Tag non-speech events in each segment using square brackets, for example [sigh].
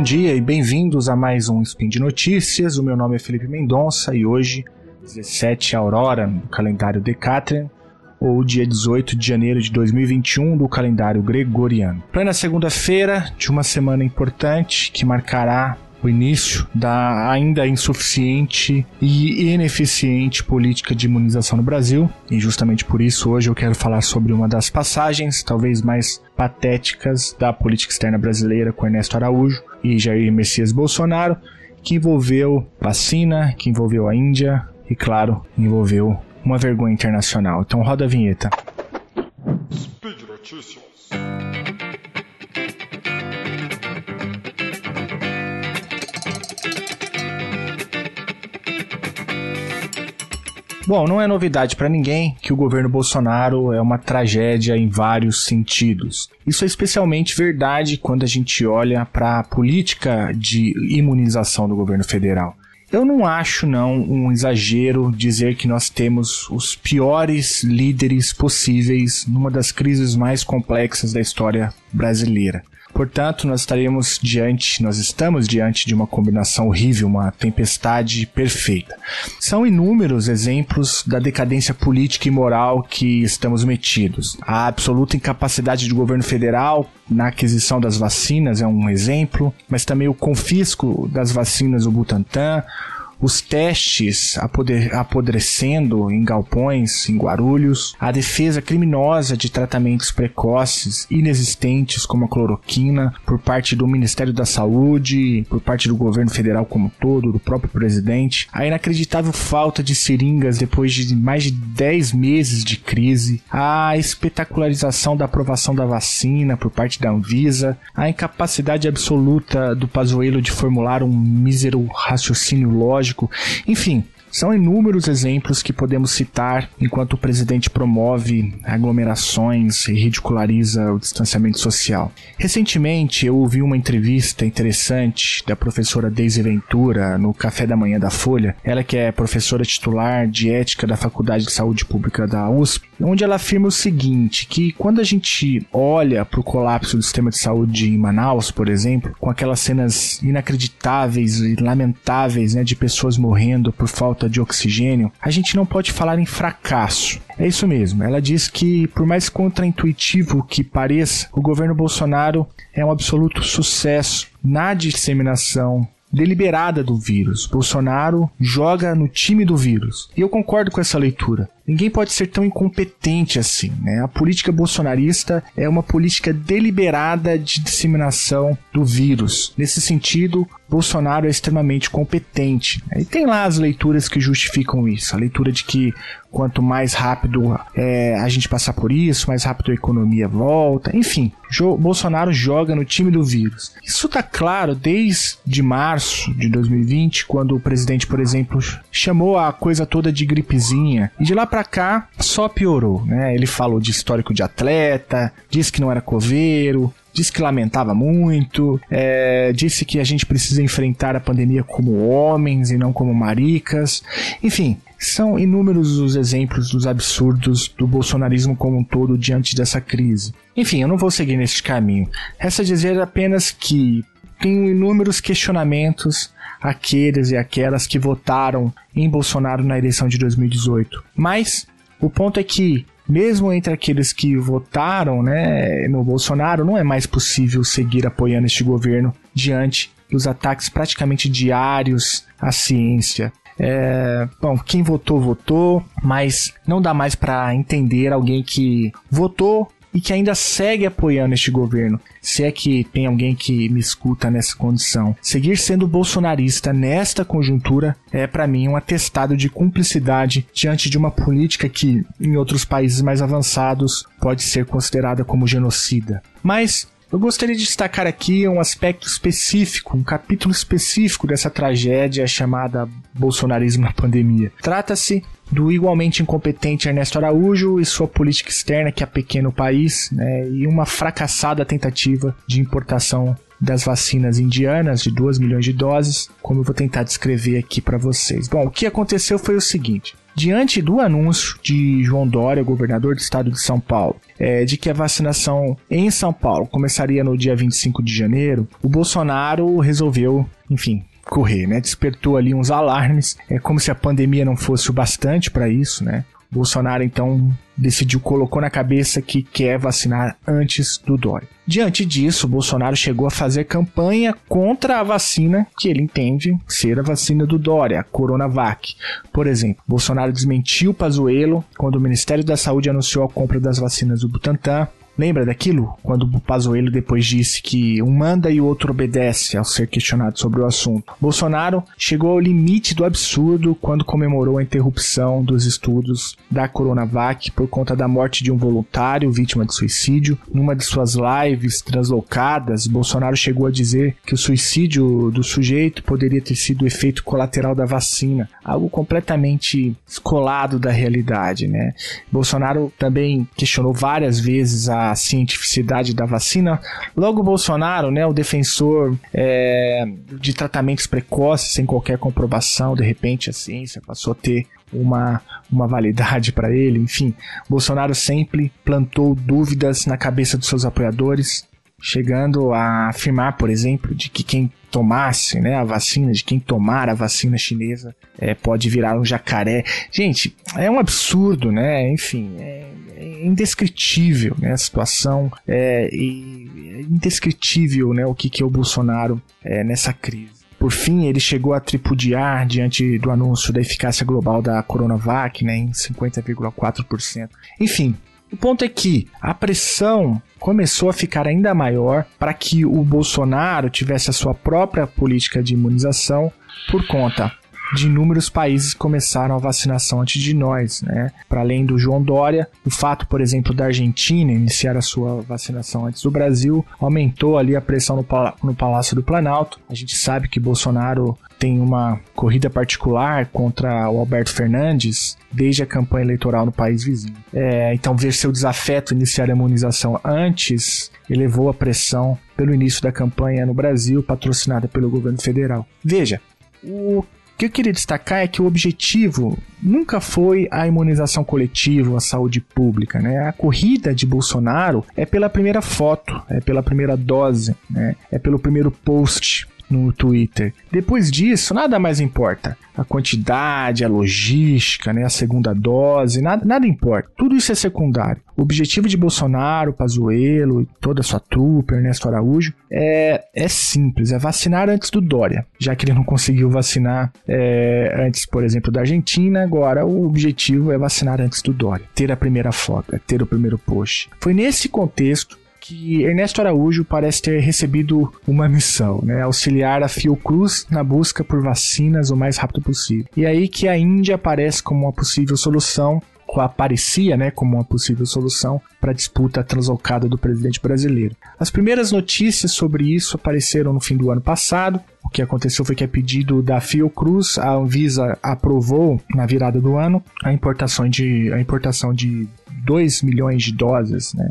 bom dia e bem-vindos a mais um Spin de Notícias. O meu nome é Felipe Mendonça e hoje, 17 Aurora, no calendário Decatrian, ou dia 18 de janeiro de 2021 do calendário gregoriano. Plena segunda-feira de uma semana importante que marcará o início da ainda insuficiente e ineficiente política de imunização no Brasil. E justamente por isso hoje eu quero falar sobre uma das passagens, talvez mais patéticas, da política externa brasileira com Ernesto Araújo e Jair Messias Bolsonaro, que envolveu vacina, que envolveu a Índia e, claro, envolveu uma vergonha internacional. Então roda a vinheta. Speed Notícias. Bom, não é novidade para ninguém que o governo Bolsonaro é uma tragédia em vários sentidos. Isso é especialmente verdade quando a gente olha para a política de imunização do governo federal. Eu não acho não um exagero dizer que nós temos os piores líderes possíveis numa das crises mais complexas da história brasileira. Portanto, nós estaremos diante, nós estamos diante de uma combinação horrível, uma tempestade perfeita. São inúmeros exemplos da decadência política e moral que estamos metidos. A absoluta incapacidade do governo federal na aquisição das vacinas é um exemplo, mas também o confisco das vacinas do Butantan, os testes apodrecendo em galpões, em Guarulhos, a defesa criminosa de tratamentos precoces inexistentes como a cloroquina por parte do Ministério da Saúde, por parte do governo federal como todo, do próprio presidente, a inacreditável falta de seringas depois de mais de 10 meses de crise, a espetacularização da aprovação da vacina por parte da Anvisa, a incapacidade absoluta do Pazuello de formular um mísero raciocínio lógico enfim, são inúmeros exemplos que podemos citar enquanto o presidente promove aglomerações e ridiculariza o distanciamento social. Recentemente, eu ouvi uma entrevista interessante da professora Deise Ventura no Café da Manhã da Folha, ela que é professora titular de ética da Faculdade de Saúde Pública da USP, onde ela afirma o seguinte, que quando a gente olha para o colapso do sistema de saúde em Manaus, por exemplo, com aquelas cenas inacreditáveis e lamentáveis né, de pessoas morrendo por falta falta de oxigênio, a gente não pode falar em fracasso. É isso mesmo. Ela diz que, por mais contraintuitivo que pareça, o governo Bolsonaro é um absoluto sucesso na disseminação deliberada do vírus. Bolsonaro joga no time do vírus. E eu concordo com essa leitura. Ninguém pode ser tão incompetente assim. Né? A política bolsonarista é uma política deliberada de disseminação do vírus. Nesse sentido, Bolsonaro é extremamente competente. Né? E tem lá as leituras que justificam isso. A leitura de que quanto mais rápido é, a gente passar por isso, mais rápido a economia volta. Enfim, jo Bolsonaro joga no time do vírus. Isso tá claro desde março de 2020, quando o presidente, por exemplo, chamou a coisa toda de gripezinha. E de lá para cá só piorou, né? Ele falou de histórico de atleta, disse que não era coveiro, disse que lamentava muito, é, disse que a gente precisa enfrentar a pandemia como homens e não como maricas. Enfim, são inúmeros os exemplos dos absurdos do bolsonarismo como um todo diante dessa crise. Enfim, eu não vou seguir nesse caminho. Resta dizer apenas que tenho inúmeros questionamentos aqueles e aquelas que votaram em Bolsonaro na eleição de 2018. Mas o ponto é que mesmo entre aqueles que votaram né, no Bolsonaro, não é mais possível seguir apoiando este governo diante dos ataques praticamente diários à ciência. É, bom, quem votou, votou, mas não dá mais para entender alguém que votou e que ainda segue apoiando este governo. Se é que tem alguém que me escuta nessa condição. Seguir sendo bolsonarista nesta conjuntura é para mim um atestado de cumplicidade diante de uma política que em outros países mais avançados pode ser considerada como genocida. Mas eu gostaria de destacar aqui um aspecto específico, um capítulo específico dessa tragédia chamada bolsonarismo na pandemia. Trata-se do igualmente incompetente Ernesto Araújo e sua política externa que é pequeno o país, né, e uma fracassada tentativa de importação das vacinas indianas de 2 milhões de doses, como eu vou tentar descrever aqui para vocês. Bom, o que aconteceu foi o seguinte: Diante do anúncio de João Dória, governador do estado de São Paulo, é, de que a vacinação em São Paulo começaria no dia 25 de janeiro, o Bolsonaro resolveu, enfim, correr, né? Despertou ali uns alarmes, é como se a pandemia não fosse o bastante para isso, né? Bolsonaro então decidiu, colocou na cabeça que quer vacinar antes do Dória. Diante disso, Bolsonaro chegou a fazer campanha contra a vacina que ele entende ser a vacina do Dória, a Coronavac. Por exemplo, Bolsonaro desmentiu Pazuello quando o Ministério da Saúde anunciou a compra das vacinas do Butantan. Lembra daquilo? Quando o Pazuello depois disse que um manda e o outro obedece ao ser questionado sobre o assunto. Bolsonaro chegou ao limite do absurdo quando comemorou a interrupção dos estudos da Coronavac por conta da morte de um voluntário vítima de suicídio. Numa de suas lives translocadas, Bolsonaro chegou a dizer que o suicídio do sujeito poderia ter sido efeito colateral da vacina, algo completamente descolado da realidade, né? Bolsonaro também questionou várias vezes a a cientificidade da vacina. Logo, Bolsonaro, né, o defensor é, de tratamentos precoces sem qualquer comprovação, de repente a ciência passou a ter uma, uma validade para ele. Enfim, Bolsonaro sempre plantou dúvidas na cabeça dos seus apoiadores, chegando a afirmar, por exemplo, de que quem tomasse né, a vacina, de quem tomar a vacina chinesa é, pode virar um jacaré. Gente, é um absurdo, né? Enfim, é, é indescritível né, a situação é, é indescritível né, o que, que é o Bolsonaro é, nessa crise. Por fim, ele chegou a tripudiar diante do anúncio da eficácia global da Coronavac né, em 50,4%. Enfim, o ponto é que a pressão começou a ficar ainda maior para que o Bolsonaro tivesse a sua própria política de imunização por conta de inúmeros países começaram a vacinação antes de nós, né? Para além do João Dória, o fato, por exemplo, da Argentina iniciar a sua vacinação antes do Brasil aumentou ali a pressão no, no Palácio do Planalto. A gente sabe que Bolsonaro tem uma corrida particular contra o Alberto Fernandes desde a campanha eleitoral no país vizinho. É, então, ver seu desafeto iniciar a imunização antes elevou a pressão pelo início da campanha no Brasil, patrocinada pelo governo federal. Veja, o que eu queria destacar é que o objetivo nunca foi a imunização coletiva, a saúde pública. Né? A corrida de Bolsonaro é pela primeira foto, é pela primeira dose, né? é pelo primeiro post no Twitter. Depois disso, nada mais importa. A quantidade, a logística, né, a segunda dose, nada, nada importa. Tudo isso é secundário. O objetivo de Bolsonaro, Pazuello e toda a sua trupe, Ernesto Araújo, é, é simples, é vacinar antes do Dória. Já que ele não conseguiu vacinar é, antes, por exemplo, da Argentina, agora o objetivo é vacinar antes do Dória. Ter a primeira foto, é ter o primeiro post. Foi nesse contexto que Ernesto Araújo parece ter recebido uma missão, né? Auxiliar a Fiocruz na busca por vacinas o mais rápido possível. E aí que a Índia aparece como uma possível solução aparecia né, como uma possível solução para a disputa translocada do presidente brasileiro. As primeiras notícias sobre isso apareceram no fim do ano passado. O que aconteceu foi que, a pedido da Fiocruz, a Anvisa aprovou, na virada do ano, a importação de, a importação de 2 milhões de doses né,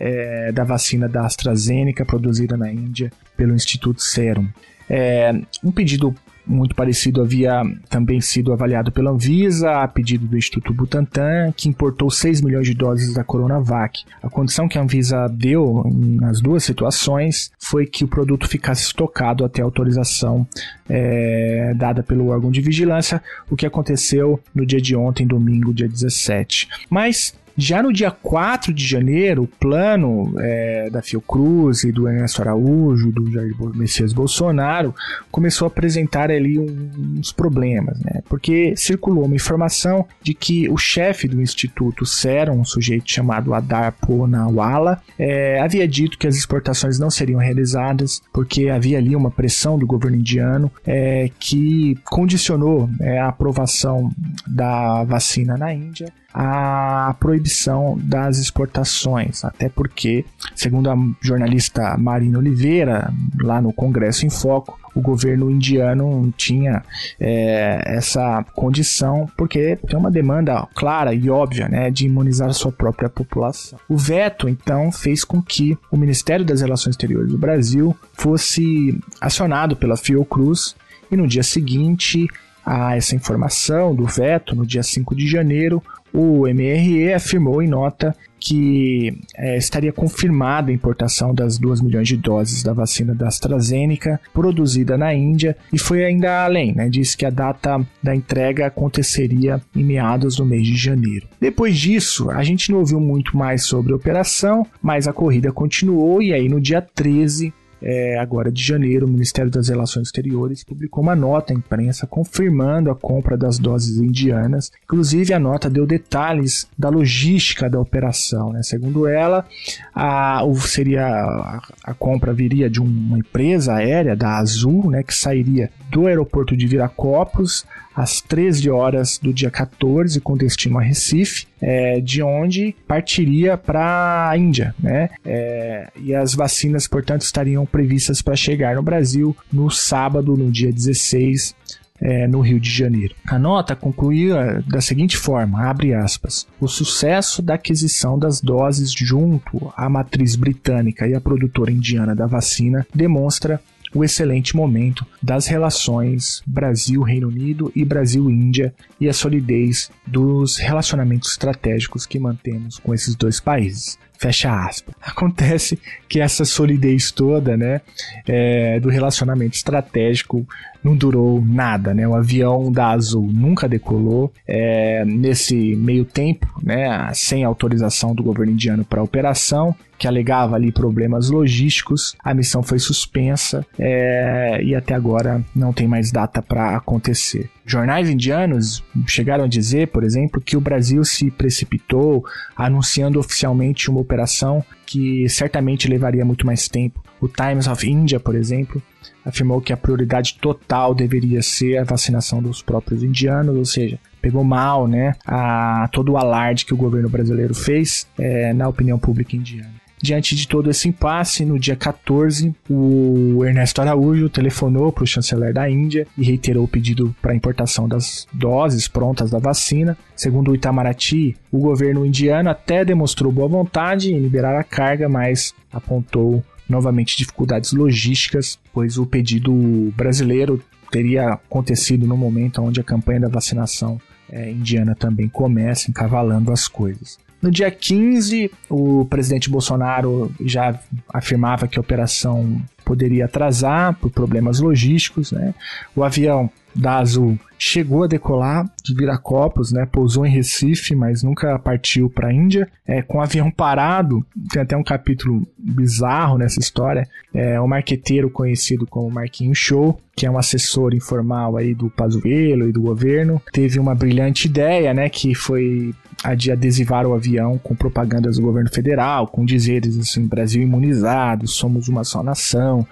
é, da vacina da AstraZeneca produzida na Índia pelo Instituto Serum. É, um pedido muito parecido havia também sido avaliado pela Anvisa, a pedido do Instituto Butantan, que importou 6 milhões de doses da Coronavac. A condição que a Anvisa deu nas duas situações foi que o produto ficasse estocado até a autorização é, dada pelo órgão de vigilância, o que aconteceu no dia de ontem, domingo, dia 17. Mas já no dia 4 de janeiro, o plano é, da Fiocruz e do Ernesto Araújo, do Jair Messias Bolsonaro, começou a apresentar ali uns problemas, né? Porque circulou uma informação de que o chefe do Instituto Serum, um sujeito chamado Adar Ponawala, é, havia dito que as exportações não seriam realizadas porque havia ali uma pressão do governo indiano é, que condicionou é, a aprovação da vacina na Índia a proibição das exportações, até porque, segundo a jornalista Marina Oliveira, lá no Congresso em Foco, o governo indiano tinha é, essa condição porque tem uma demanda clara e óbvia né, de imunizar sua própria população. O veto, então, fez com que o Ministério das Relações Exteriores do Brasil fosse acionado pela Fiocruz e no dia seguinte a essa informação do veto no dia 5 de janeiro, o MRE afirmou em nota que é, estaria confirmada a importação das 2 milhões de doses da vacina da AstraZeneca produzida na Índia e foi ainda além, né? Disse que a data da entrega aconteceria em meados do mês de janeiro. Depois disso, a gente não ouviu muito mais sobre a operação, mas a corrida continuou e aí no dia 13 é, agora de janeiro, o Ministério das Relações Exteriores publicou uma nota à imprensa confirmando a compra das doses indianas. Inclusive, a nota deu detalhes da logística da operação. Né? Segundo ela, a, seria, a, a, compra viria de uma empresa aérea, da Azul, né, que sairia do aeroporto de Viracopos às 13 horas do dia 14, com destino a Recife, é, de onde partiria para a Índia. Né? É, e as vacinas, portanto, estariam previstas para chegar no Brasil no sábado, no dia 16 é, no Rio de Janeiro. A nota concluía da seguinte forma, abre aspas, o sucesso da aquisição das doses junto à matriz britânica e à produtora indiana da vacina demonstra o excelente momento das relações Brasil-Reino Unido e Brasil-Índia e a solidez dos relacionamentos estratégicos que mantemos com esses dois países. Fecha aspas. [laughs] Acontece que essa solidez toda, né, é, do relacionamento estratégico não durou nada, né? O avião da Azul nunca decolou. É, nesse meio tempo, né, sem autorização do governo indiano para a operação, que alegava ali problemas logísticos, a missão foi suspensa é, e até agora não tem mais data para acontecer. Jornais indianos chegaram a dizer, por exemplo, que o Brasil se precipitou anunciando oficialmente uma operação que certamente levaria muito mais tempo. O Times of India, por exemplo, afirmou que a prioridade total deveria ser a vacinação dos próprios indianos, ou seja, pegou mal, né, a todo o alarde que o governo brasileiro fez é, na opinião pública indiana. Diante de todo esse impasse, no dia 14, o Ernesto Araújo telefonou para o chanceler da Índia e reiterou o pedido para importação das doses prontas da vacina. Segundo o Itamaraty, o governo indiano até demonstrou boa vontade em liberar a carga, mas apontou novamente dificuldades logísticas, pois o pedido brasileiro teria acontecido no momento onde a campanha da vacinação é, indiana também começa, encavalando as coisas. No dia 15, o presidente Bolsonaro já afirmava que a operação poderia atrasar por problemas logísticos. Né? O avião da Azul chegou a decolar de Viracopos, né? Pousou em Recife, mas nunca partiu para a Índia. É, com o avião parado, tem até um capítulo bizarro nessa história. É, o marqueteiro conhecido como Marquinho Show, que é um assessor informal aí do Pazuello e do governo, teve uma brilhante ideia, né? Que foi a de adesivar o avião com propagandas do governo federal, com dizeres assim: Brasil imunizado, somos uma só nação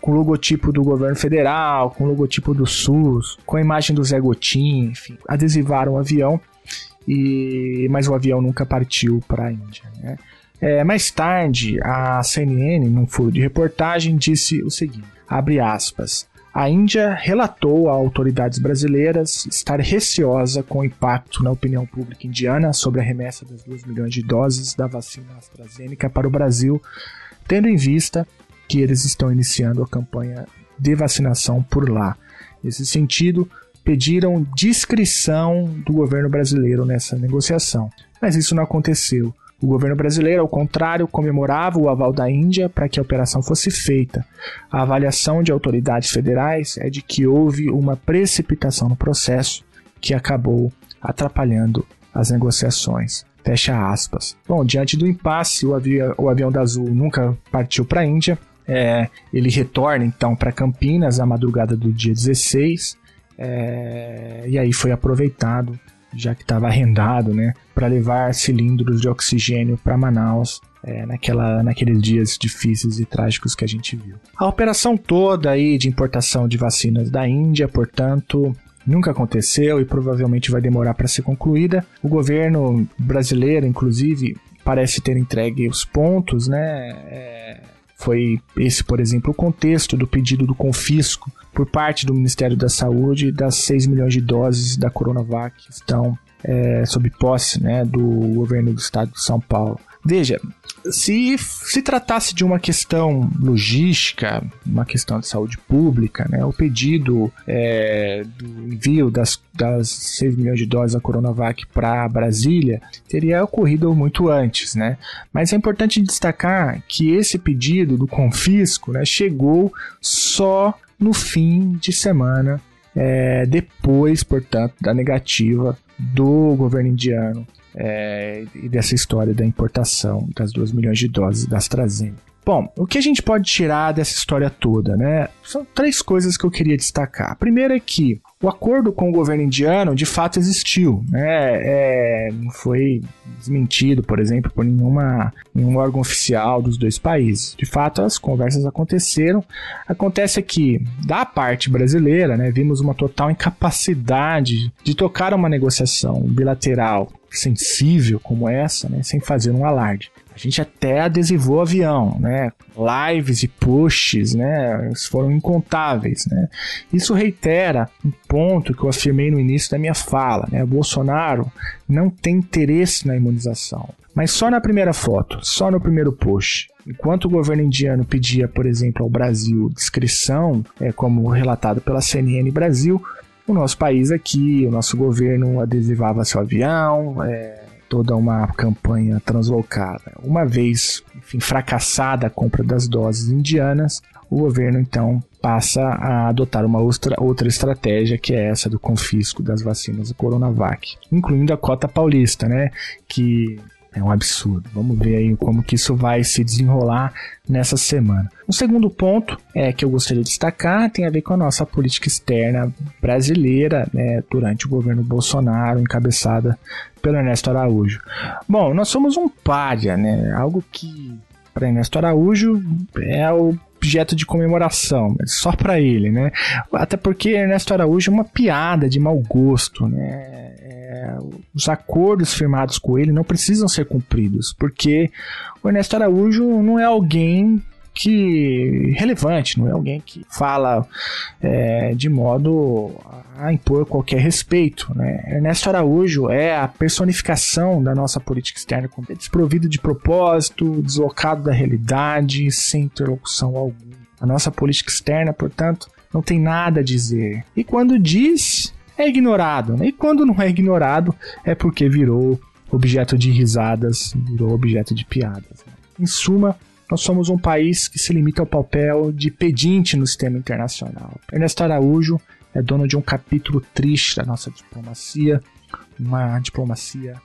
com o logotipo do governo federal, com o logotipo do SUS, com a imagem do Zé Gotinha, enfim, adesivaram o avião, e mas o avião nunca partiu para a Índia. Né? É, mais tarde, a CNN, num furo de reportagem, disse o seguinte: abre aspas. A Índia relatou a autoridades brasileiras estar receosa com o impacto na opinião pública indiana sobre a remessa das 2 milhões de doses da vacina AstraZeneca para o Brasil, tendo em vista que eles estão iniciando a campanha de vacinação por lá. Nesse sentido, pediram discrição do governo brasileiro nessa negociação, mas isso não aconteceu. O governo brasileiro, ao contrário, comemorava o aval da Índia para que a operação fosse feita. A avaliação de autoridades federais é de que houve uma precipitação no processo que acabou atrapalhando as negociações. Fecha aspas. Bom, diante do impasse, o, o avião da Azul nunca partiu para a Índia. É, ele retorna então para Campinas à madrugada do dia 16 é, e aí foi aproveitado, já que estava arrendado, né, para levar cilindros de oxigênio para Manaus é, naquela, naqueles dias difíceis e trágicos que a gente viu. A operação toda aí de importação de vacinas da Índia, portanto, nunca aconteceu e provavelmente vai demorar para ser concluída. O governo brasileiro, inclusive, parece ter entregue os pontos, né? É foi esse, por exemplo, o contexto do pedido do confisco por parte do Ministério da Saúde das 6 milhões de doses da Coronavac que estão é, sob posse né, do governo do estado de São Paulo. Veja, se se tratasse de uma questão logística, uma questão de saúde pública, né, o pedido é, do envio das, das 6 milhões de doses da Coronavac para Brasília teria ocorrido muito antes, né? Mas é importante destacar que esse pedido do confisco né, chegou só no fim de semana, é, depois, portanto, da negativa do governo indiano é, e dessa história da importação das 2 milhões de doses da AstraZeneca. Bom, o que a gente pode tirar dessa história toda, né? São três coisas que eu queria destacar. A primeira é que o acordo com o governo indiano de fato existiu, né? É, não foi desmentido, por exemplo, por nenhuma, nenhum órgão oficial dos dois países. De fato, as conversas aconteceram. Acontece que, da parte brasileira, né, vimos uma total incapacidade de tocar uma negociação bilateral sensível como essa, né, sem fazer um alarde. A gente até adesivou o avião, né? Lives e posts, né? Foram incontáveis, né? Isso reitera um ponto que eu afirmei no início da minha fala, né? Bolsonaro não tem interesse na imunização. Mas só na primeira foto, só no primeiro post. Enquanto o governo indiano pedia, por exemplo, ao Brasil discrição, é, como relatado pela CNN Brasil, o nosso país aqui, o nosso governo adesivava seu avião, é, toda uma campanha translocada. Uma vez enfim, fracassada a compra das doses indianas, o governo então passa a adotar uma outra, outra estratégia que é essa do confisco das vacinas do Coronavac, incluindo a cota paulista, né, que é um absurdo. Vamos ver aí como que isso vai se desenrolar nessa semana. O segundo ponto é que eu gostaria de destacar tem a ver com a nossa política externa brasileira né, durante o governo Bolsonaro, encabeçada pelo Ernesto Araújo. Bom, nós somos um párea, né? Algo que para Ernesto Araújo é o objeto de comemoração, só para ele, né? Até porque Ernesto Araújo é uma piada de mau gosto, né? É, os acordos firmados com ele não precisam ser cumpridos, porque o Ernesto Araújo não é alguém que relevante, não é alguém que fala é, de modo a impor qualquer respeito. Né? Ernesto Araújo é a personificação da nossa política externa, desprovido de propósito, deslocado da realidade, sem interlocução alguma. A nossa política externa, portanto, não tem nada a dizer. E quando diz, é ignorado. Né? E quando não é ignorado, é porque virou objeto de risadas, virou objeto de piadas. Né? Em suma, nós somos um país que se limita ao papel de pedinte no sistema internacional. Ernesto Araújo é dono de um capítulo triste da nossa diplomacia, uma diplomacia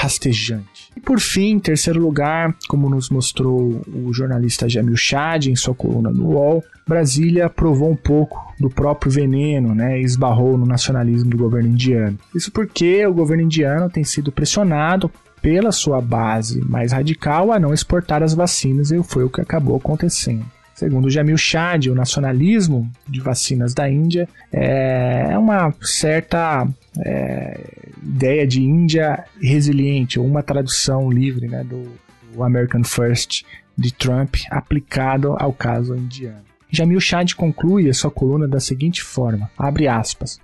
rastejante. E por fim, em terceiro lugar, como nos mostrou o jornalista Jamil Chad em sua coluna no UOL, Brasília provou um pouco do próprio veneno, né, e esbarrou no nacionalismo do governo indiano. Isso porque o governo indiano tem sido pressionado pela sua base mais radical a não exportar as vacinas e foi o que acabou acontecendo. Segundo Jamil Chad, o nacionalismo de vacinas da Índia é uma certa é, ideia de Índia resiliente, ou uma tradução livre né, do, do American First de Trump aplicado ao caso indiano. Jamil Chad conclui a sua coluna da seguinte forma, abre aspas,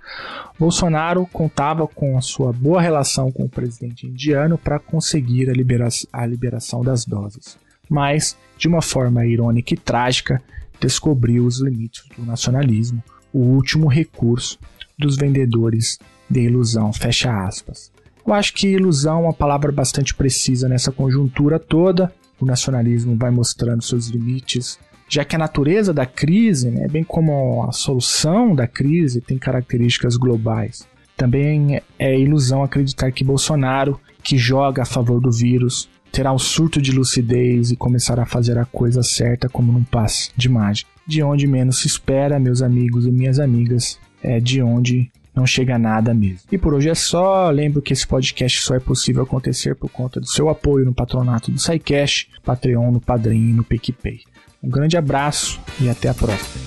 Bolsonaro contava com a sua boa relação com o presidente indiano para conseguir a, libera a liberação das doses, mas, de uma forma irônica e trágica, descobriu os limites do nacionalismo, o último recurso dos vendedores de ilusão, fecha aspas. Eu acho que ilusão é uma palavra bastante precisa nessa conjuntura toda. O nacionalismo vai mostrando seus limites, já que a natureza da crise, né, bem como a solução da crise, tem características globais. Também é ilusão acreditar que Bolsonaro, que joga a favor do vírus, terá um surto de lucidez e começará a fazer a coisa certa como num passe de mágica. De onde menos se espera, meus amigos e minhas amigas, é de onde não chega nada mesmo. E por hoje é só. Lembro que esse podcast só é possível acontecer por conta do seu apoio no patronato do SciCash, Patreon, no Padrim e no PicPay. Um grande abraço e até a próxima.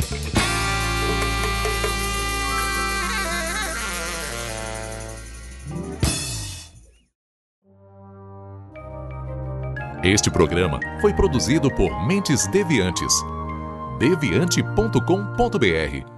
Este programa foi produzido por Mentes Deviantes. deviante.com.br